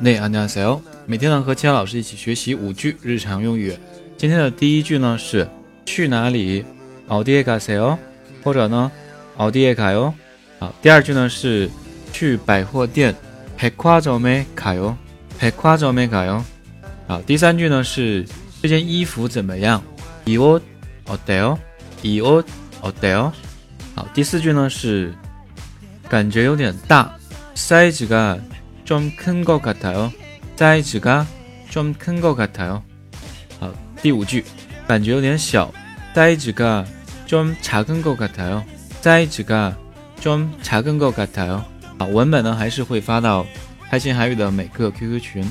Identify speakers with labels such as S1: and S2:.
S1: 内安加塞哦。每天呢和其他老师一起学习五句日常用语。今天的第一句呢是去哪里？奥迪卡塞哦，或者呢奥迪卡哟。好，第二句呢是去百货店。百花洲没卡哟，百花洲没卡哟。好，第三句呢是这件衣服怎么样？이옷어때 요？ 이옷어때 요？ 好，第四句呢是感觉有点大，사이즈가 좀큰것같아 요。 사이즈가좀큰것같아 요。 好，第五句感觉有点小，사이즈가좀작은것같아 요。 사이즈가좀작은것같아 요。 好，文本呢还是会发到开心韩语的每个 QQ 群。